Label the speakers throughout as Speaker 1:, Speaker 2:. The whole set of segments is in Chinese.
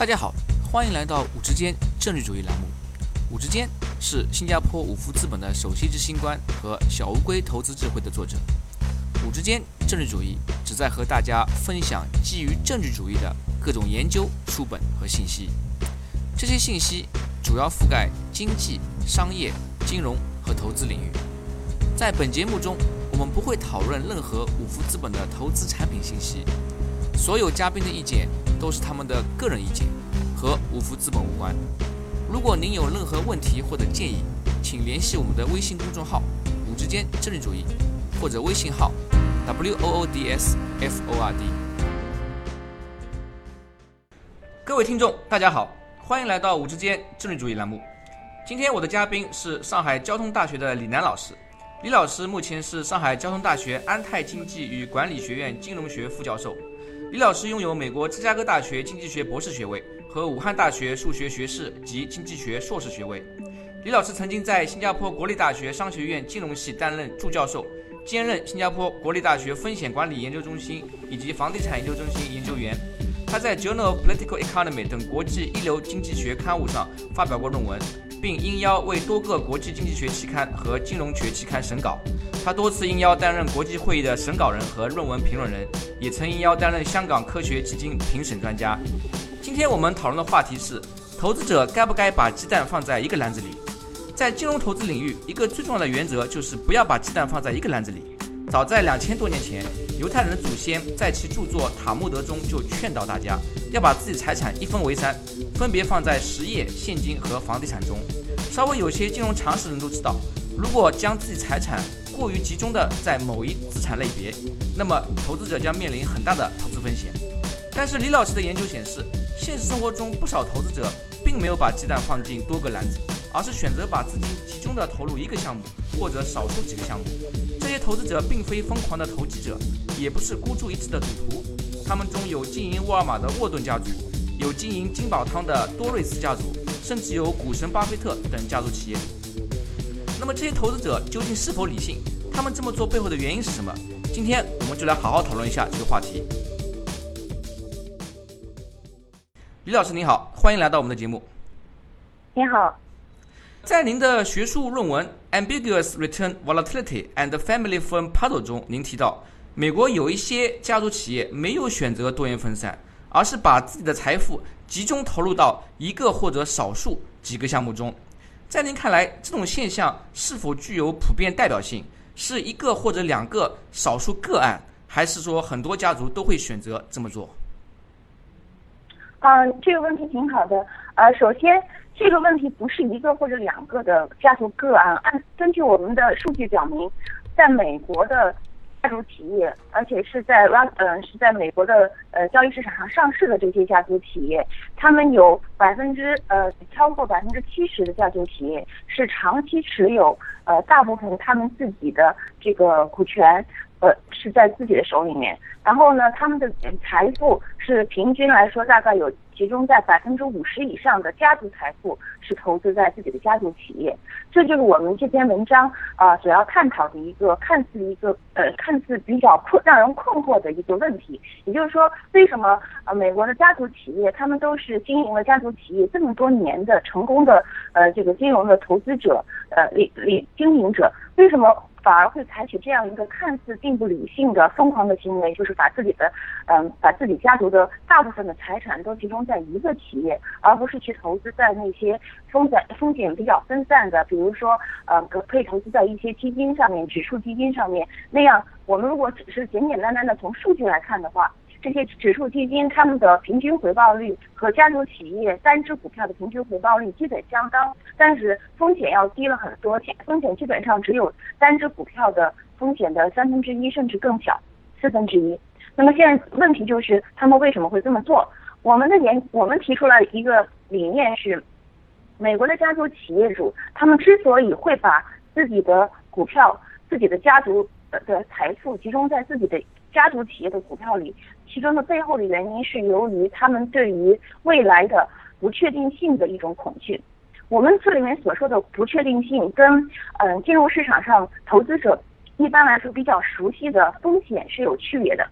Speaker 1: 大家好，欢迎来到五之间政治主义栏目。五之间是新加坡五福资本的首席执行官和小乌龟投资智慧的作者。五之间政治主义旨在和大家分享基于政治主义的各种研究书本和信息。这些信息主要覆盖经济、商业、金融和投资领域。在本节目中，我们不会讨论任何五福资本的投资产品信息。所有嘉宾的意见都是他们的个人意见，和五福资本无关。如果您有任何问题或者建议，请联系我们的微信公众号“五之间政治主义”或者微信号 “w o o d s f o r d”。各位听众，大家好，欢迎来到“五之间政治主义”栏目。今天我的嘉宾是上海交通大学的李楠老师。李老师目前是上海交通大学安泰经济与管理学院金融学副教授。李老师拥有美国芝加哥大学经济学博士学位和武汉大学数学学士及经济学硕士学位。李老师曾经在新加坡国立大学商学院金融系担任助教授，兼任新加坡国立大学风险管理研究中心以及房地产研究中心研究员。他在《Journal of Political Economy》等国际一流经济学刊物上发表过论文。并应邀为多个国际经济学期刊和金融学期刊审稿。他多次应邀担任国际会议的审稿人和论文评论人，也曾应邀担任香港科学基金评审专家。今天我们讨论的话题是：投资者该不该把鸡蛋放在一个篮子里？在金融投资领域，一个最重要的原则就是不要把鸡蛋放在一个篮子里。早在两千多年前，犹太人的祖先在其著作《塔木德》中就劝导大家要把自己财产一分为三，分别放在实业、现金和房地产中。稍微有些金融常识的人都知道，如果将自己财产过于集中的在某一资产类别，那么投资者将面临很大的投资风险。但是李老师的研究显示，现实生活中不少投资者并没有把鸡蛋放进多个篮子，而是选择把资金集中的投入一个项目或者少数几个项目。这些投资者并非疯狂的投机者，也不是孤注一掷的赌徒。他们中有经营沃尔玛的沃顿家族，有经营金宝汤的多瑞斯家族。甚至有股神巴菲特等家族企业。那么这些投资者究竟是否理性？他们这么做背后的原因是什么？今天我们就来好好讨论一下这个话题。李老师您好，欢迎来到我们的节目。
Speaker 2: 您好，
Speaker 1: 在您的学术论文《Ambiguous Return Volatility and Family Firm Puzzle》中，您提到美国有一些家族企业没有选择多元分散，而是把自己的财富。集中投入到一个或者少数几个项目中，在您看来，这种现象是否具有普遍代表性？是一个或者两个少数个案，还是说很多家族都会选择这么做？
Speaker 2: 嗯，这个问题挺好的。呃，首先，这个问题不是一个或者两个的家族个案。按根据我们的数据表明，在美国的。家族企业，而且是在拉嗯是在美国的呃交易市场上上市的这些家族企业，他们有百分之呃超过百分之七十的家族企业是长期持有呃大部分他们自己的这个股权呃是在自己的手里面，然后呢他们的财富是平均来说大概有。集中在百分之五十以上的家族财富是投资在自己的家族企业，这就是我们这篇文章啊主要探讨的一个看似一个呃看似比较困让人困惑的一个问题。也就是说，为什么呃美国的家族企业他们都是经营了家族企业这么多年的成功的呃这个金融的投资者呃理理经营者，为什么？反而会采取这样一个看似并不理性的疯狂的行为，就是把自己的，嗯，把自己家族的大部分的财产都集中在一个企业，而不是去投资在那些风险风险比较分散的，比如说，呃，可以投资在一些基金上面，指数基金上面。那样，我们如果只是简简单单的从数据来看的话。这些指数基金，他们的平均回报率和家族企业单只股票的平均回报率基本相当，但是风险要低了很多，风险基本上只有单只股票的风险的三分之一，甚至更小，四分之一。那么现在问题就是，他们为什么会这么做？我们的研，我们提出了一个理念是，美国的家族企业主，他们之所以会把自己的股票、自己的家族的财富集中在自己的家族企业的股票里。其中的背后的原因是由于他们对于未来的不确定性的一种恐惧。我们这里面所说的不确定性，跟嗯金融市场上投资者一般来说比较熟悉的风险是有区别的。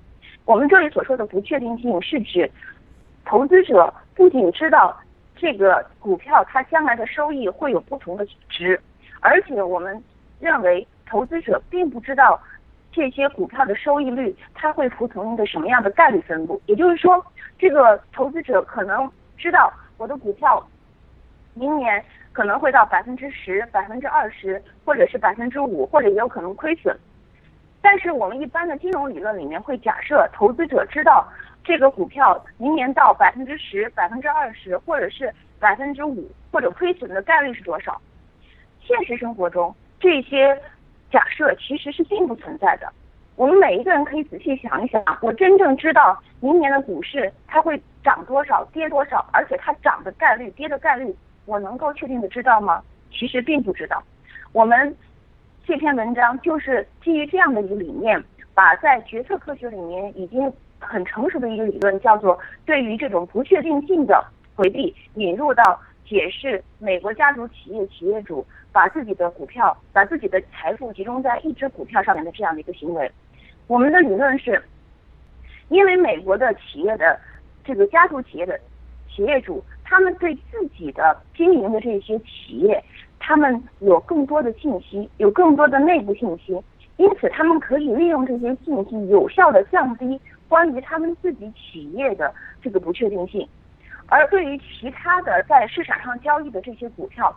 Speaker 2: 我们这里所说的不确定性是指投资者不仅知道这个股票它将来的收益会有不同的值，而且我们认为投资者并不知道这些股票的收益率它会服从一个什么样的概率分布。也就是说，这个投资者可能知道我的股票明年可能会到百分之十、百分之二十，或者是百分之五，或者也有可能亏损。但是我们一般的金融理论里面会假设投资者知道这个股票明年到百分之十、百分之二十，或者是百分之五，或者亏损的概率是多少？现实生活中这些假设其实是并不存在的。我们每一个人可以仔细想一想，我真正知道明年的股市它会涨多少、跌多少，而且它涨的概率、跌的概率，我能够确定的知道吗？其实并不知道。我们。这篇文章就是基于这样的一个理念，把在决策科学里面已经很成熟的一个理论，叫做对于这种不确定性的回避，引入到解释美国家族企业企业主把自己的股票、把自己的财富集中在一只股票上面的这样的一个行为。我们的理论是，因为美国的企业的这个家族企业的企业主，他们对自己的经营的这些企业。他们有更多的信息，有更多的内部信息，因此他们可以利用这些信息，有效的降低关于他们自己企业的这个不确定性。而对于其他的在市场上交易的这些股票，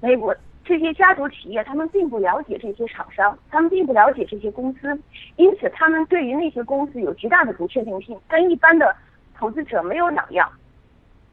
Speaker 2: 美国这些家族企业，他们并不了解这些厂商，他们并不了解这些公司，因此他们对于那些公司有极大的不确定性，跟一般的投资者没有两样。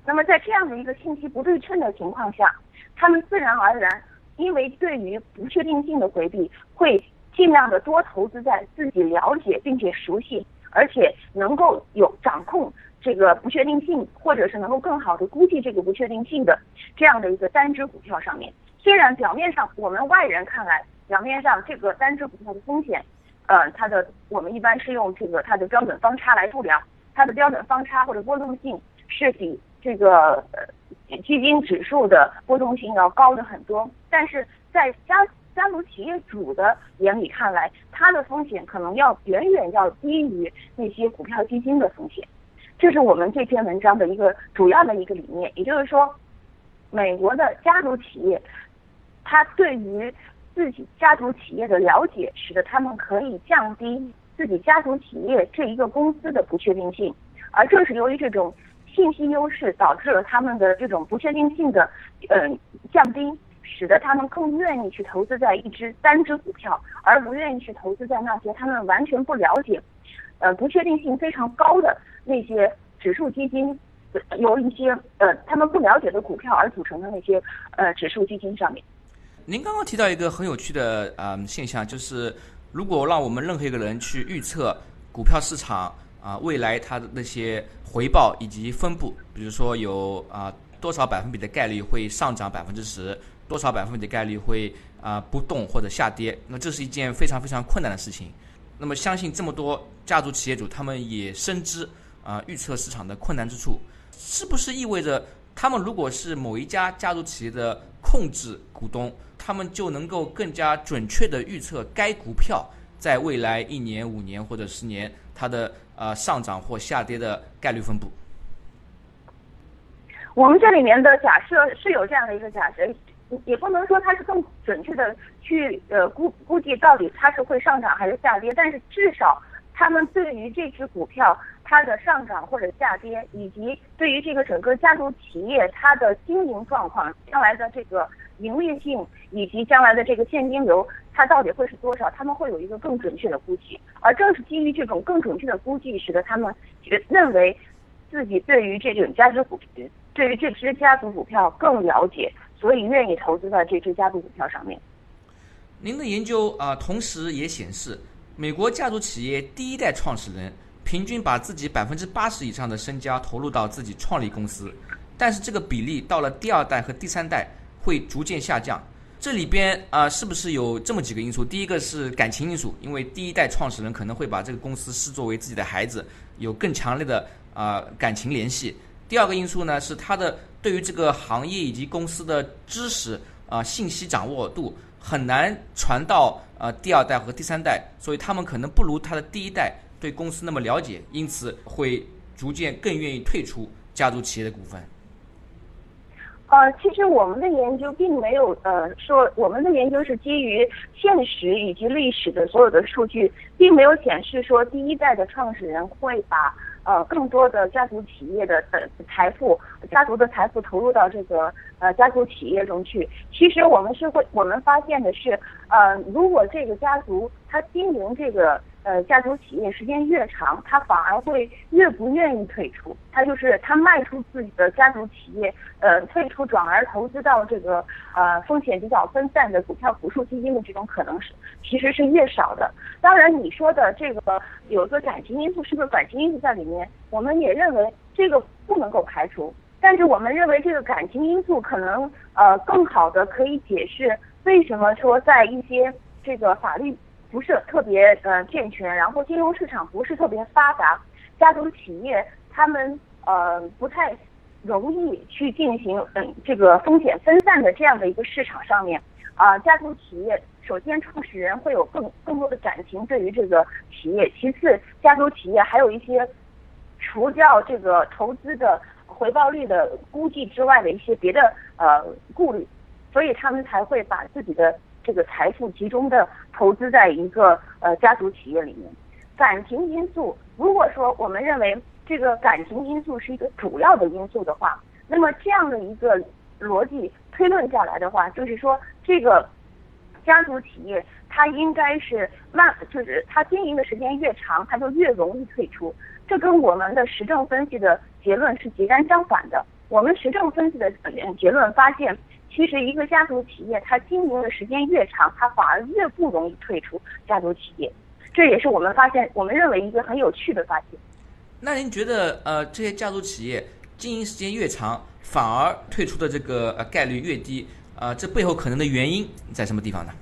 Speaker 2: 那么在这样的一个信息不对称的情况下，他们自然而然，因为对于不确定性的回避，会尽量的多投资在自己了解并且熟悉，而且能够有掌控这个不确定性，或者是能够更好的估计这个不确定性的这样的一个单只股票上面。虽然表面上我们外人看来，表面上这个单只股票的风险，呃，它的我们一般是用这个它的标准方差来度量，它的标准方差或者波动性是比这个呃。基金指数的波动性要高的很多，但是在家家族企业主的眼里看来，它的风险可能要远远要低于那些股票基金的风险。这是我们这篇文章的一个主要的一个理念，也就是说，美国的家族企业，它对于自己家族企业的了解，使得他们可以降低自己家族企业这一个公司的不确定性，而正是由于这种。信息优势导致了他们的这种不确定性的嗯降低，使得他们更愿意去投资在一只单只股票，而不愿意去投资在那些他们完全不了解，呃不确定性非常高的那些指数基金，由一些呃他们不了解的股票而组成的那些呃指数基金上面。
Speaker 1: 您刚刚提到一个很有趣的呃现象，就是如果让我们任何一个人去预测股票市场。啊，未来它的那些回报以及分布，比如说有啊多少百分比的概率会上涨百分之十，多少百分比的概率会啊不动或者下跌，那这是一件非常非常困难的事情。那么相信这么多家族企业主，他们也深知啊预测市场的困难之处，是不是意味着他们如果是某一家家族企业的控制股东，他们就能够更加准确的预测该股票在未来一年、五年或者十年它的？呃，上涨或下跌的概率分布。
Speaker 2: 我们这里面的假设是有这样的一个假设，也不能说它是更准确的去呃估估计到底它是会上涨还是下跌，但是至少他们对于这只股票它的上涨或者下跌，以及对于这个整个家族企业它的经营状况、将来的这个盈利性以及将来的这个现金流。它到底会是多少？他们会有一个更准确的估计，而正是基于这种更准确的估计，使得他们觉认为自己对于这种家族股，对于这只家族股票更了解，所以愿意投资在这只家族股票上面。
Speaker 1: 您的研究啊，同时也显示，美国家族企业第一代创始人平均把自己百分之八十以上的身家投入到自己创立公司，但是这个比例到了第二代和第三代会逐渐下降。这里边啊，是不是有这么几个因素？第一个是感情因素，因为第一代创始人可能会把这个公司视作为自己的孩子，有更强烈的啊感情联系。第二个因素呢，是他的对于这个行业以及公司的知识啊信息掌握度很难传到呃第二代和第三代，所以他们可能不如他的第一代对公司那么了解，因此会逐渐更愿意退出家族企业的股份？
Speaker 2: 呃，其实我们的研究并没有呃说，我们的研究是基于现实以及历史的所有的数据，并没有显示说第一代的创始人会把呃更多的家族企业的呃财富、家族的财富投入到这个呃家族企业中去。其实我们是会，我们发现的是，呃，如果这个家族他经营这个。呃，家族企业时间越长，他反而会越不愿意退出。他就是他卖出自己的家族企业，呃，退出转而投资到这个呃风险比较分散的股票指数基金的这种可能是其实是越少的。当然，你说的这个有一个感情因素，是不是感情因素在里面？我们也认为这个不能够排除。但是我们认为这个感情因素可能呃更好的可以解释为什么说在一些这个法律。不是特别呃健全，然后金融市场不是特别发达，家族企业他们呃不太容易去进行嗯这个风险分散的这样的一个市场上面啊，家族企业首先创始人会有更更多的感情对于这个企业，其次家族企业还有一些除掉这个投资的回报率的估计之外的一些别的呃顾虑，所以他们才会把自己的。这个财富集中的投资在一个呃家族企业里面，感情因素，如果说我们认为这个感情因素是一个主要的因素的话，那么这样的一个逻辑推论下来的话，就是说这个家族企业它应该是慢，就是它经营的时间越长，它就越容易退出。这跟我们的实证分析的结论是截然相反的。我们实证分析的结论发现。其实，一个家族企业，它经营的时间越长，它反而越不容易退出家族企业。这也是我们发现，我们认为一个很有趣的发现。
Speaker 1: 那您觉得，呃，这些家族企业经营时间越长，反而退出的这个呃概率越低？呃，这背后可能的原因在什么地方呢？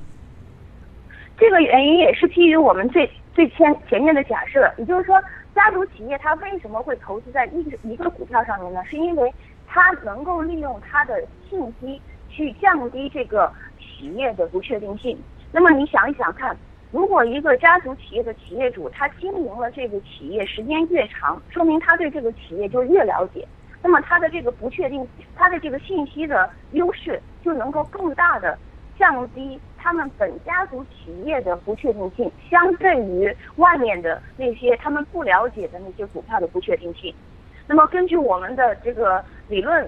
Speaker 2: 这个原因也是基于我们最最前前面的假设，也就是说，家族企业它为什么会投资在一一个股票上面呢？是因为它能够利用它的信息。去降低这个企业的不确定性。那么你想一想看，如果一个家族企业的企业主他经营了这个企业时间越长，说明他对这个企业就越了解，那么他的这个不确定，他的这个信息的优势就能够更大的降低他们本家族企业的不确定性，相对于外面的那些他们不了解的那些股票的不确定性。那么根据我们的这个理论。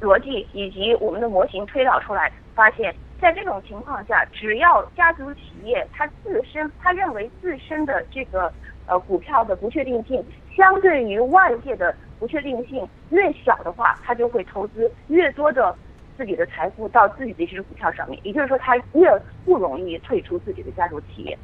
Speaker 2: 逻辑以及我们的模型推导出来，发现，在这种情况下，只要家族企业它自身，他认为自身的这个呃股票的不确定性，相对于外界的不确定性越小的话，他就会投资越多的自己的财富到自己的这只股票上面。也就是说，他越不容易退出自己的家族企业。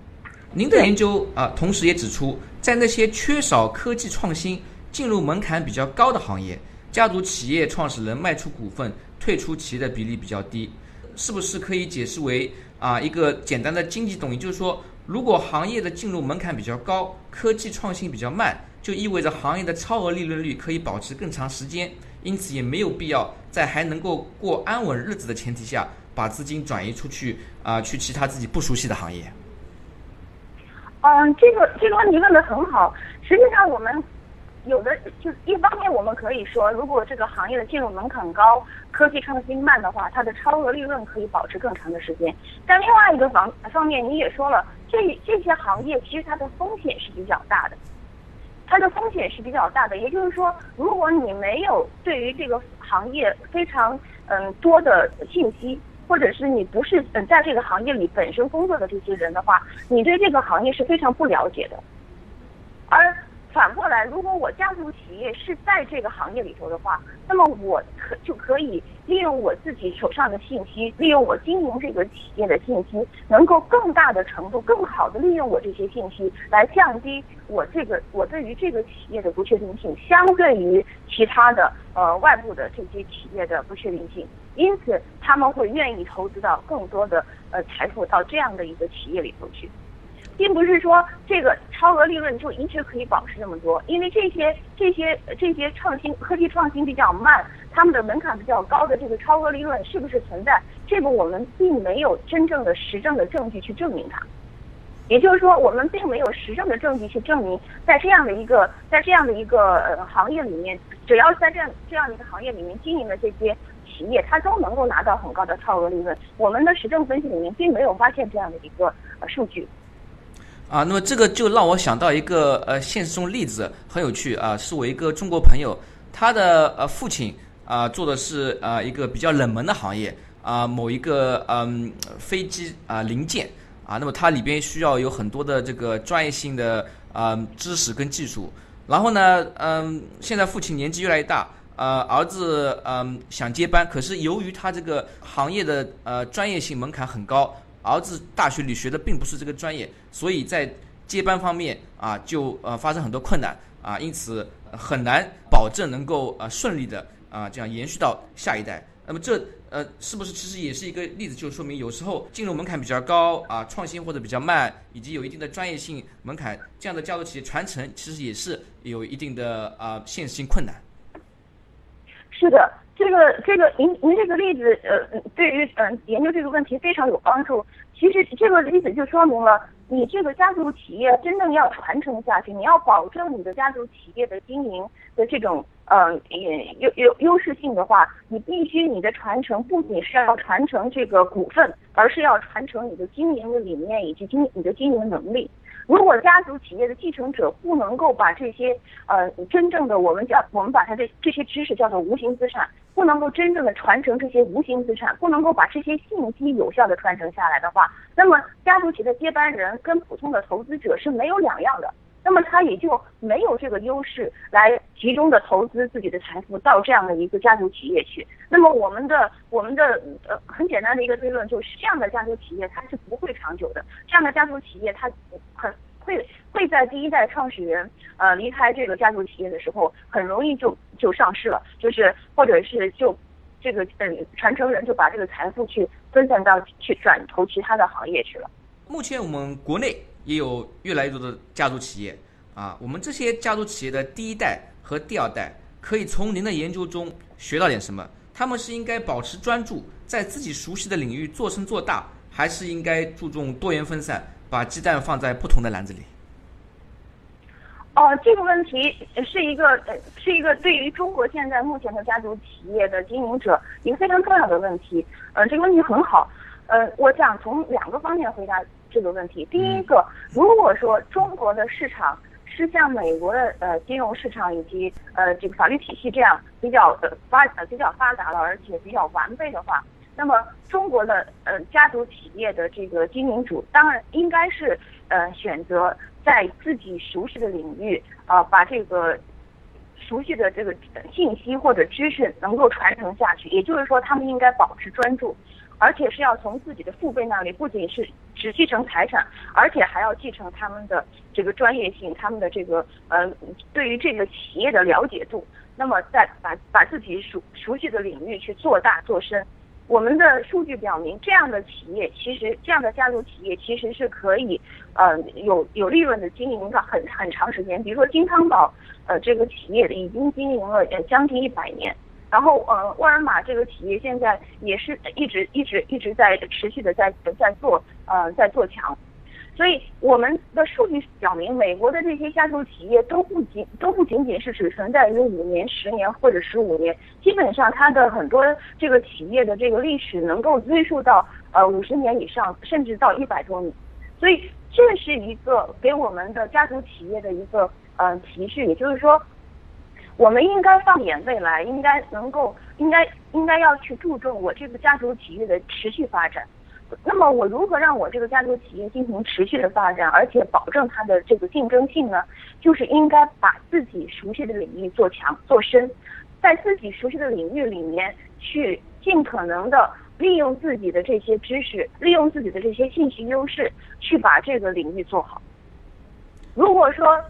Speaker 1: 您的研究啊，同时也指出，在那些缺少科技创新、进入门槛比较高的行业。家族企业创始人卖出股份、退出企业的比例比较低，是不是可以解释为啊一个简单的经济动因？就是说，如果行业的进入门槛比较高，科技创新比较慢，就意味着行业的超额利润率可以保持更长时间，因此也没有必要在还能够过安稳日子的前提下，把资金转移出去啊，去其他自己不熟悉的行业。
Speaker 2: 嗯，这个这个问题问的很好，实际上我们。有的就一方面，我们可以说，如果这个行业的进入门槛高、科技创新慢的话，它的超额利润可以保持更长的时间。但另外一个方方面，你也说了，这这些行业其实它的风险是比较大的，它的风险是比较大的。也就是说，如果你没有对于这个行业非常嗯多的信息，或者是你不是嗯在这个行业里本身工作的这些人的话，你对这个行业是非常不了解的，而。反过来，如果我家族企业是在这个行业里头的话，那么我可就可以利用我自己手上的信息，利用我经营这个企业的信息，能够更大的程度、更好的利用我这些信息，来降低我这个我对于这个企业的不确定性，相对于其他的呃外部的这些企业的不确定性。因此，他们会愿意投资到更多的呃财富到这样的一个企业里头去。并不是说这个超额利润就一直可以保持这么多，因为这些这些这些创新科技创新比较慢，他们的门槛比较高的这个超额利润是不是存在？这个我们并没有真正的实证的证据去证明它。也就是说，我们并没有实证的证据去证明，在这样的一个在这样的一个呃行业里面，只要在这样这样的一个行业里面经营的这些企业，它都能够拿到很高的超额利润。我们的实证分析里面并没有发现这样的一个呃数据。
Speaker 1: 啊，那么这个就让我想到一个呃现实中例子，很有趣啊，是我一个中国朋友，他的呃父亲啊做的是啊一个比较冷门的行业啊，某一个嗯飞机啊零件啊，那么它里边需要有很多的这个专业性的啊知识跟技术，然后呢嗯现在父亲年纪越来越大，呃儿子嗯想接班，可是由于他这个行业的呃专业性门槛很高。儿子大学里学的并不是这个专业，所以在接班方面啊，就呃发生很多困难啊，因此很难保证能够呃顺利的啊这样延续到下一代。那么这呃是不是其实也是一个例子，就说明有时候进入门槛比较高啊，创新或者比较慢，以及有一定的专业性门槛，这样的家族企业传承其实也是有一定的啊现实性困难。
Speaker 2: 是的。这个这个您您这个例子呃对于嗯研究这个问题非常有帮助。其实这个例子就说明了，你这个家族企业真正要传承下去，你要保证你的家族企业的经营的这种呃优优优势性的话，你必须你的传承不仅是要传承这个股份，而是要传承你的经营的理念以及经你的经营能力。如果家族企业的继承者不能够把这些呃真正的我们叫我们把它的这些知识叫做无形资产，不能够真正的传承这些无形资产，不能够把这些信息有效的传承下来的话，那么家族企业的接班人跟普通的投资者是没有两样的。那么他也就没有这个优势来集中的投资自己的财富到这样的一个家族企业去。那么我们的我们的呃很简单的一个推论就是，这样的家族企业它是不会长久的。这样的家族企业它很会会在第一代创始人呃离开这个家族企业的时候，很容易就就上市了，就是或者是就这个嗯传承人就把这个财富去分散到去转投其他的行业去了。
Speaker 1: 目前我们国内。也有越来越多的家族企业啊，我们这些家族企业的第一代和第二代可以从您的研究中学到点什么？他们是应该保持专注，在自己熟悉的领域做深做大，还是应该注重多元分散，把鸡蛋放在不同的篮子里？
Speaker 2: 哦，这个问题是一个呃，是一个对于中国现在目前的家族企业的经营者一个非常重要的问题。呃，这个问题很好。呃，我想从两个方面回答。这个问题，第一个，如果说中国的市场是像美国的呃金融市场以及呃这个法律体系这样比较呃发呃比较发达了，而且比较完备的话，那么中国的呃家族企业的这个经营主当然应该是呃选择在自己熟悉的领域啊把这个熟悉的这个信息或者知识能够传承下去，也就是说他们应该保持专注。而且是要从自己的父辈那里，不仅是只继承财产，而且还要继承他们的这个专业性，他们的这个呃对于这个企业的了解度。那么再把把自己熟熟悉的领域去做大做深。我们的数据表明，这样的企业其实这样的家族企业其实是可以呃有有利润的经营的很很长时间。比如说金汤宝呃这个企业已经经营了呃将近一百年。然后，呃，沃尔玛这个企业现在也是一直一直一直在持续的在在做，呃，在做强。所以我们的数据表明，美国的这些家族企业都不仅都不仅仅是只存在于五年、十年或者十五年，基本上它的很多这个企业的这个历史能够追溯到呃五十年以上，甚至到一百多年。所以这是一个给我们的家族企业的一个呃提示，也就是说。我们应该放眼未来，应该能够，应该应该要去注重我这个家族企业的持续发展。那么，我如何让我这个家族企业进行持续的发展，而且保证它的这个竞争性呢？就是应该把自己熟悉的领域做强做深，在自己熟悉的领域里面去尽可能的利用自己的这些知识，利用自己的这些信息优势，去把这个领域做好。如果说，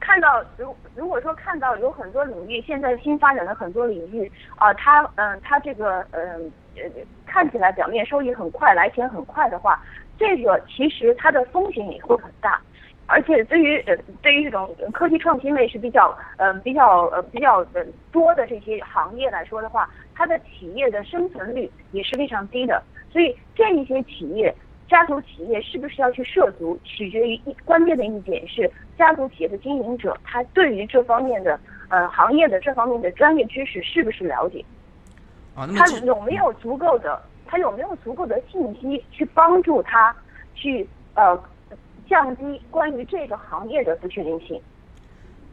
Speaker 2: 看到如如果说看到有很多领域现在新发展的很多领域啊，它嗯它这个嗯呃看起来表面收益很快来钱很快的话，这个其实它的风险也会很大，而且对于呃对于这种科技创新类是比较嗯比较呃比较呃多的这些行业来说的话，它的企业的生存率也是非常低的，所以这一些企业家族企业是不是要去涉足，取决于一关键的一点是家族企业的经营者他对于这方面的呃行业的这方面的专业知识是不是了解，他有没有足够的他有没有足够的信息去帮助他去呃降低关于这个行业的不确定性。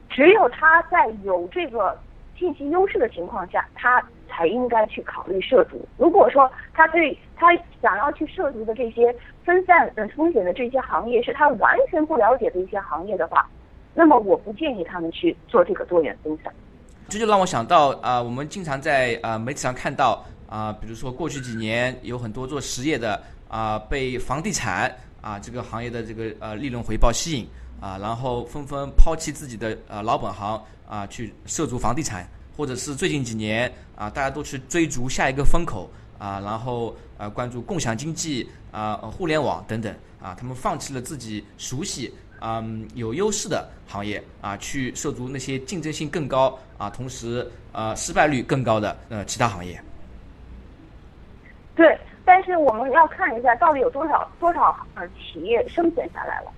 Speaker 2: 只有他在有这个信息优势的情况下，他才应该去考虑涉足。如果说他对他想要去涉足的这些分散呃风险的这些行业是他完全不了解的一些行业的话，那么我不建议他们去做这个多元分散。
Speaker 1: 这就让我想到啊、我们经常在啊、媒体上看到啊、比如说过去几年有很多做实业的啊、被房地产啊、这个行业的这个呃利润回报吸引啊、然后纷纷抛弃自己的呃老本行啊、去涉足房地产，或者是最近几年啊、大家都去追逐下一个风口啊、然后呃关注共享经济啊、互联网等等啊、他们放弃了自己熟悉嗯，有优势的行业啊，去涉足那些竞争性更高啊，同时呃失败率更高的呃其他行业。
Speaker 2: 对，但是我们要看一下到底有多少多少呃企业生存下来了。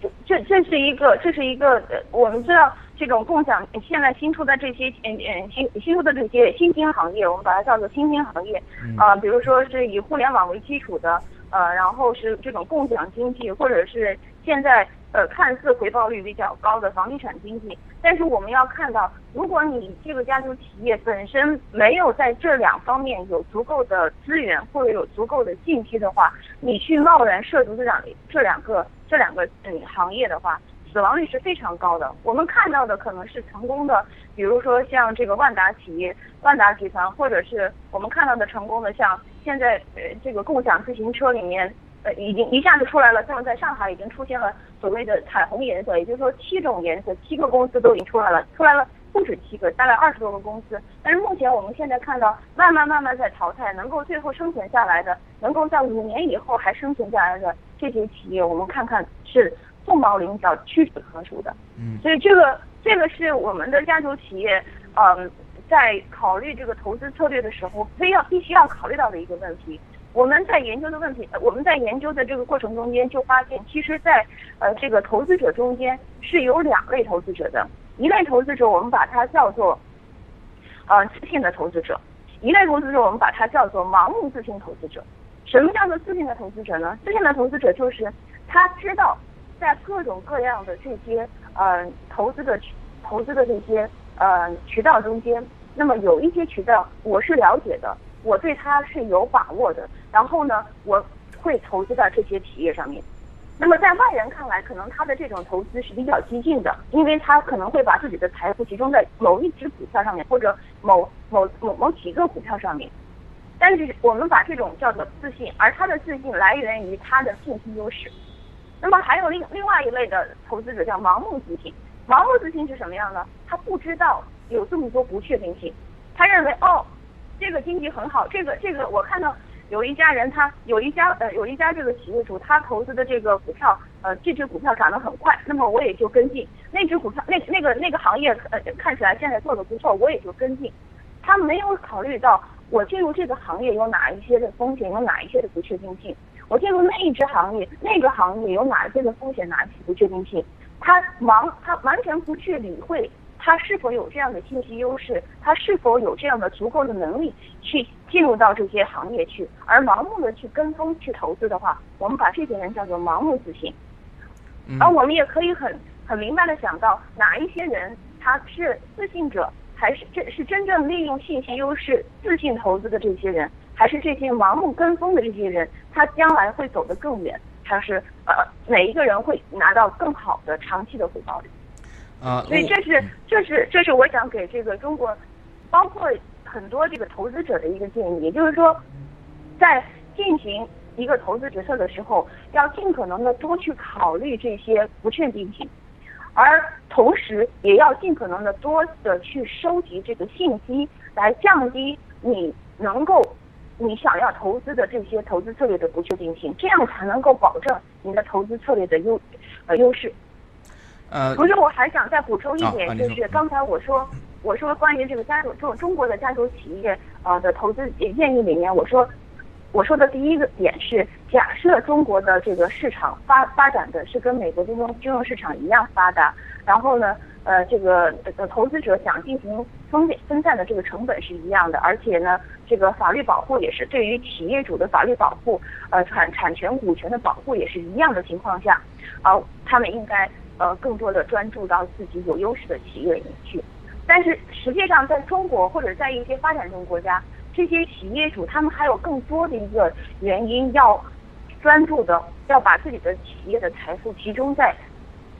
Speaker 2: 这这这是一个这是一个呃，我们知道这种共享现在新出的这些嗯嗯新新出的这些新兴行业，我们把它叫做新兴行业。啊，比如说是以互联网为基础的，呃，然后是这种共享经济，或者是现在呃看似回报率比较高的房地产经济。但是我们要看到，如果你这个家族企业本身没有在这两方面有足够的资源或者有足够的信息的话，你去贸然涉足这两这两个这两个嗯行业的话，死亡率是非常高的。我们看到的可能是成功的，比如说像这个万达企业、万达集团，或者是我们看到的成功的，像现在呃这个共享自行车里面。呃，已经一下子出来了，像在上海已经出现了所谓的彩虹颜色，也就是说七种颜色，七个公司都已经出来了，出来了不止七个，大概二十多个公司。但是目前我们现在看到，慢慢慢慢在淘汰，能够最后生存下来的，能够在五年以后还生存下来的这些企业，我们看看是凤毛麟角、屈指可数的。
Speaker 1: 嗯
Speaker 2: 所以这个这个是我们的家族企业，嗯，在考虑这个投资策略的时候，非要必须要考虑到的一个问题。我们在研究的问题，呃我们在研究的这个过程中间就发现，其实在，呃这个投资者中间是有两类投资者的，一类投资者我们把它叫做，呃自信的投资者，一类投资者我们把它叫做盲目自信投资者。什么叫做自信的投资者呢？自信的投资者就是他知道在各种各样的这些呃投资的投资的这些呃渠道中间，那么有一些渠道我是了解的，我对它是有把握的，然后呢，我会投资到这些企业上面。那么在外人看来，可能他的这种投资是比较激进的，因为他可能会把自己的财富集中在某一只股票上面，或者某某某某几个股票上面。但是我们把这种叫做自信，而他的自信来源于他的信息优势。那么还有另另外一类的投资者叫盲目自信。盲目自信是什么样呢？他不知道有这么多不确定性，他认为哦，这个经济很好，这个这个我看到有一家人他有一家呃有一家这个企业主他投资的这个股票呃这只股票涨得很快，那么我也就跟进那只股票那那个那个行业呃看起来现在做的不错，我也就跟进。他没有考虑到我进入这个行业有哪一些的风险，有哪一些的不确定性。我进入那一只行业，那个行业有哪一些的风险，哪一些不确定性。他忙，他完全不去理会他是否有这样的信息优势，他是否有这样的足够的能力去进入到这些行业去，而盲目的去跟风去投资的话，我们把这些人叫做盲目自信。
Speaker 1: 嗯
Speaker 2: 而我们也可以很很明白的想到哪一些人他是自信者，还是这是真正利用信息优势自信投资的这些人，还是这些盲目跟风的这些人，他将来会走得更远，还是呃哪一个人会拿到更好的长期的回报率？
Speaker 1: 啊，
Speaker 2: 所以这是这是这是我想给这个中国，包括很多这个投资者的一个建议，也就是说，在进行一个投资决策的时候，要尽可能的多去考虑这些不确定性，而同时也要尽可能的多的去收集这个信息，来降低你能够你想要投资的这些投资策略的不确定性，这样才能够保证你的投资策略的优呃优势。
Speaker 1: 呃
Speaker 2: 同时，我还想再补充一点，就是刚才我说，我说关于这个家族中中国的家族企业呃的投资建议里面，我说我说的第一个点是，假设中国的这个市场发发展的是跟美国金融金融市场一样发达，然后呢，呃，这个投资者想进行分分散的这个成本是一样的，而且呢，这个法律保护也是对于企业主的法律保护，呃产产权股权的保护也是一样的情况下，啊，他们应该呃更多的专注到自己有优势的企业里去。但是实际上，在中国或者在一些发展中国家，这些企业主他们还有更多的一个原因要专注的，要把自己的企业的财富集中在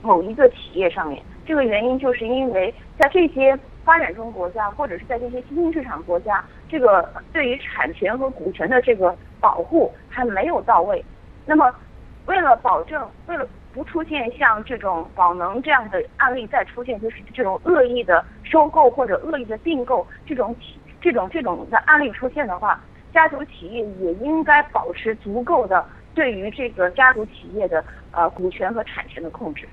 Speaker 2: 某一个企业上面。这个原因就是因为在这些发展中国家或者是在这些新兴市场国家，这个对于产权和股权的这个保护还没有到位。那么，为了保证，为了不出现像这种宝能这样的案例再出现，就是这种恶意的收购或者恶意的并购这种企这种这种的案例出现的话，家族企业也应该保持足够的对于这个家族企业的呃股权和产权的控制。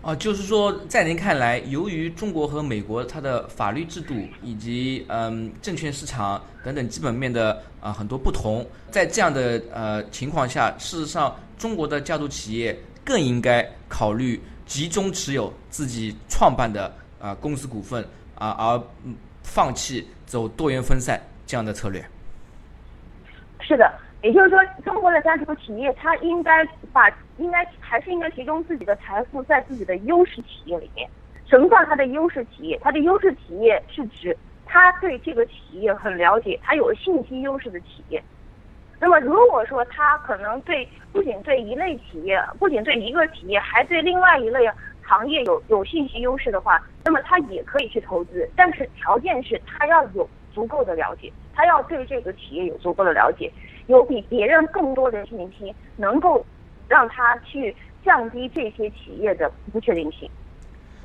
Speaker 1: 啊，就是说，在您看来，由于中国和美国它的法律制度以及嗯证券市场等等基本面的啊很多不同，在这样的呃情况下，事实上。中国的家族企业更应该考虑集中持有自己创办的啊公司股份啊，而放弃走多元分散这样的策略。
Speaker 2: 是的，也就是说，中国的家族企业它应该把应该还是应该集中自己的财富在自己的优势企业里面。什么叫它的优势企业？它的优势企业是指它对这个企业很了解，它有信息优势的企业。那么，如果说它可能对不仅对一类企业，不仅对一个企业，还对另外一类行业有有信息优势的话，那么他也可以去投资，但是条件是他要有足够的了解，他要对这个企业有足够的了解，有比别人更多的信息，能够让他去降低这些企业的不确定性。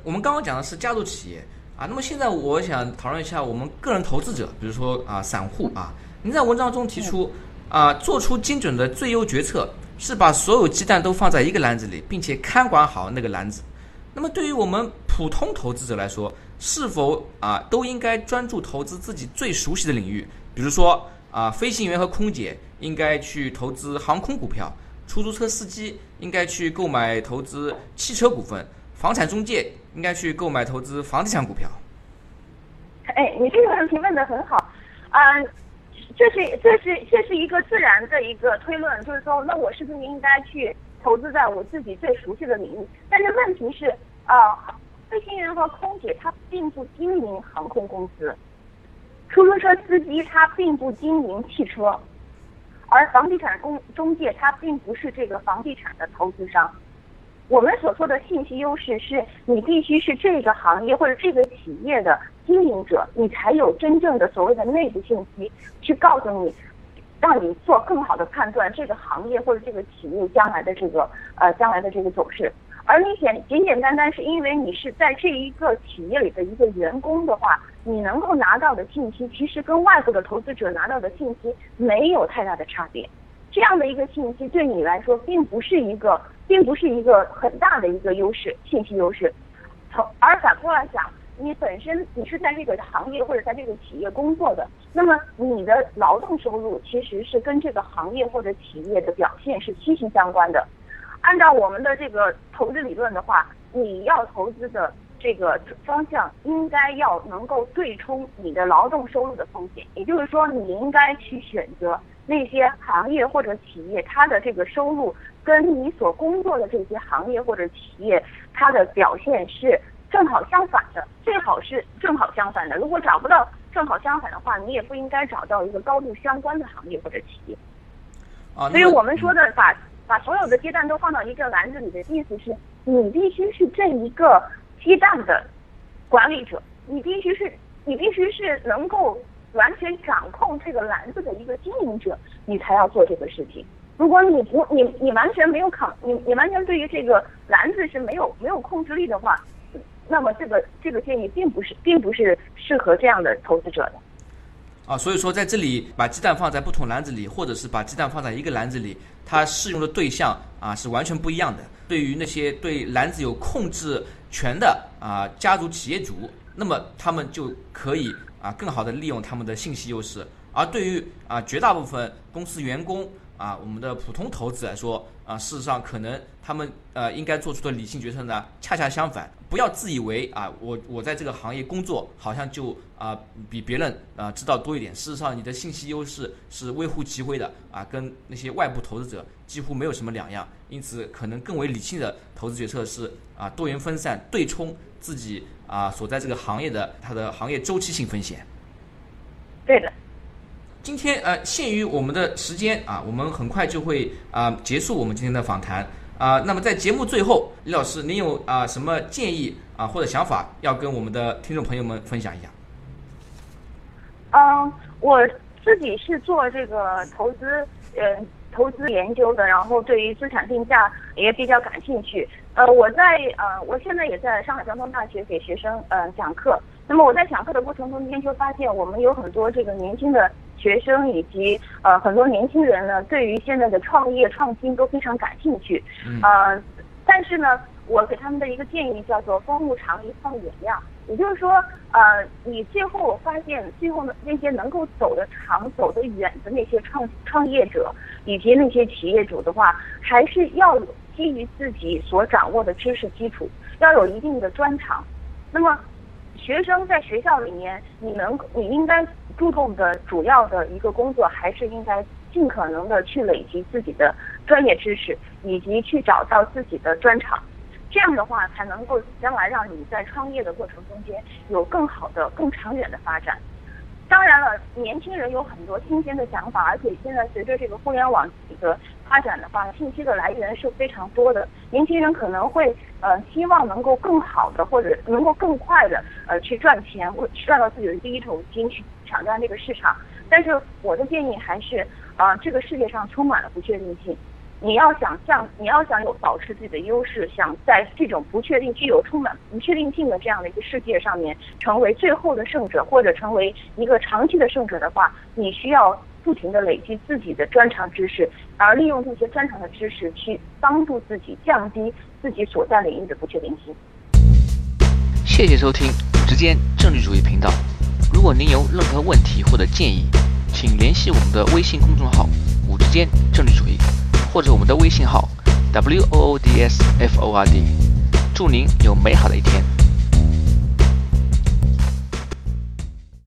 Speaker 1: 我们刚刚讲的是家族企业啊，那么现在我想讨论一下我们个人投资者，比如说啊散户啊，您在文章中提出。啊，做出精准的最优决策是把所有鸡蛋都放在一个篮子里，并且看管好那个篮子。那么，对于我们普通投资者来说，是否啊都应该专注投资自己最熟悉的领域？比如说啊，飞行员和空姐应该去投资航空股票，出租车司机应该去购买投资汽车股份，房产中介应该去购买投资房地产股票。
Speaker 2: 哎，你这个问题问的很好，啊。这是这是这是一个自然的一个推论，就是说，那我是不是应该去投资在我自己最熟悉的领域？但是问题是，啊，飞行员和空姐他并不经营航空公司，出租车司机他并不经营汽车，而房地产公中介他并不是这个房地产的投资商。我们所说的信息优势，是你必须是这个行业或者这个企业的。经营者，你才有真正的所谓的内部信息，去告诉你，让你做更好的判断这个行业或者这个企业将来的这个呃将来的这个走势。而你简简简单单是因为你是在这一个企业里的一个员工的话，你能够拿到的信息其实跟外部的投资者拿到的信息没有太大的差别。这样的一个信息对你来说并不是一个，并不是一个很大的一个优势，信息优势。从而反过来讲。你本身你是在这个行业或者在这个企业工作的，那么你的劳动收入其实是跟这个行业或者企业的表现是息息相关的。按照我们的这个投资理论的话，你要投资的这个方向应该要能够对冲你的劳动收入的风险，也就是说，你应该去选择那些行业或者企业，它的这个收入跟你所工作的这些行业或者企业它的表现是。正好相反的，最好是正好相反的。如果找不到正好相反的话，你也不应该找到一个高度相关的行业或者企业。
Speaker 1: 啊，
Speaker 2: 所以我们说的把把所有的鸡蛋都放到一个篮子里的意思是，你必须是这一个鸡蛋的管理者，你必须是你必须是能够完全掌控这个篮子的一个经营者，你才要做这个事情。如果你不你你完全没有考你你完全对于这个篮子是没有没有控制力的话。那么这个这个建议并不是并不是适合这样的投资者的，
Speaker 1: 啊，所以说在这里把鸡蛋放在不同篮子里，或者是把鸡蛋放在一个篮子里，它适用的对象啊是完全不一样的。对于那些对篮子有控制权的啊家族企业主，那么他们就可以啊更好的利用他们的信息优势，而对于啊绝大部分公司员工啊，我们的普通投资来说啊，事实上可能他们呃应该做出的理性决策呢，恰恰相反，不要自以为啊我我在这个行业工作好像就啊比别人啊知道多一点，事实上你的信息优势是微乎其微的啊，跟那些外部投资者几乎没有什么两样，因此可能更为理性的投资决策是啊多元分散对冲自己啊所在这个行业的它的行业周期性风险。
Speaker 2: 对的。
Speaker 1: 今天呃，限于我们的时间啊，我们很快就会啊结束我们今天的访谈啊。那么在节目最后，李老师，您有啊什么建议啊或者想法要跟我们的听众朋友们分享一下？
Speaker 2: 嗯，我自己是做这个投资呃投资研究的，然后对于资产定价也比较感兴趣。呃，我在呃我现在也在上海交通大学给学生呃讲课。那么我在讲课的过程中间就发现，我们有很多这个年轻的。学生以及呃很多年轻人呢，对于现在的创业创新都非常感兴趣，呃，但是呢，我给他们的一个建议叫做风物长宜放远量，也就是说，呃，你最后我发现，最后呢那些能够走得长、走得远的那些创创业者以及那些企业主的话，还是要有基于自己所掌握的知识基础，要有一定的专长。那么，学生在学校里面，你能你应该。注重的主要的一个工作，还是应该尽可能的去累积自己的专业知识，以及去找到自己的专长，这样的话才能够将来让你在创业的过程中间有更好的、更长远的发展。当然了，年轻人有很多新鲜的想法，而且现在随着这个互联网的发展的话，信息的来源是非常多的。年轻人可能会呃希望能够更好的或者能够更快的呃去赚钱，或赚到自己的第一桶金，去抢占这个市场。但是我的建议还是啊，这个世界上充满了不确定性。你要想像你要想有保持自己的优势，想在这种不确定、具有充满不确定性的这样的一个世界上面成为最后的胜者，或者成为一个长期的胜者的话，你需要不停的累积自己的专长知识，而利用这些专长的知识去帮助自己降低自己所在领域的不确定性。
Speaker 3: 谢谢收听五之间政治主义频道。如果您有任何问题或者建议，请联系我们的微信公众号“五之间政治主义”。或者我们的微信号 w o o d s f o r d，祝您有美好的一天。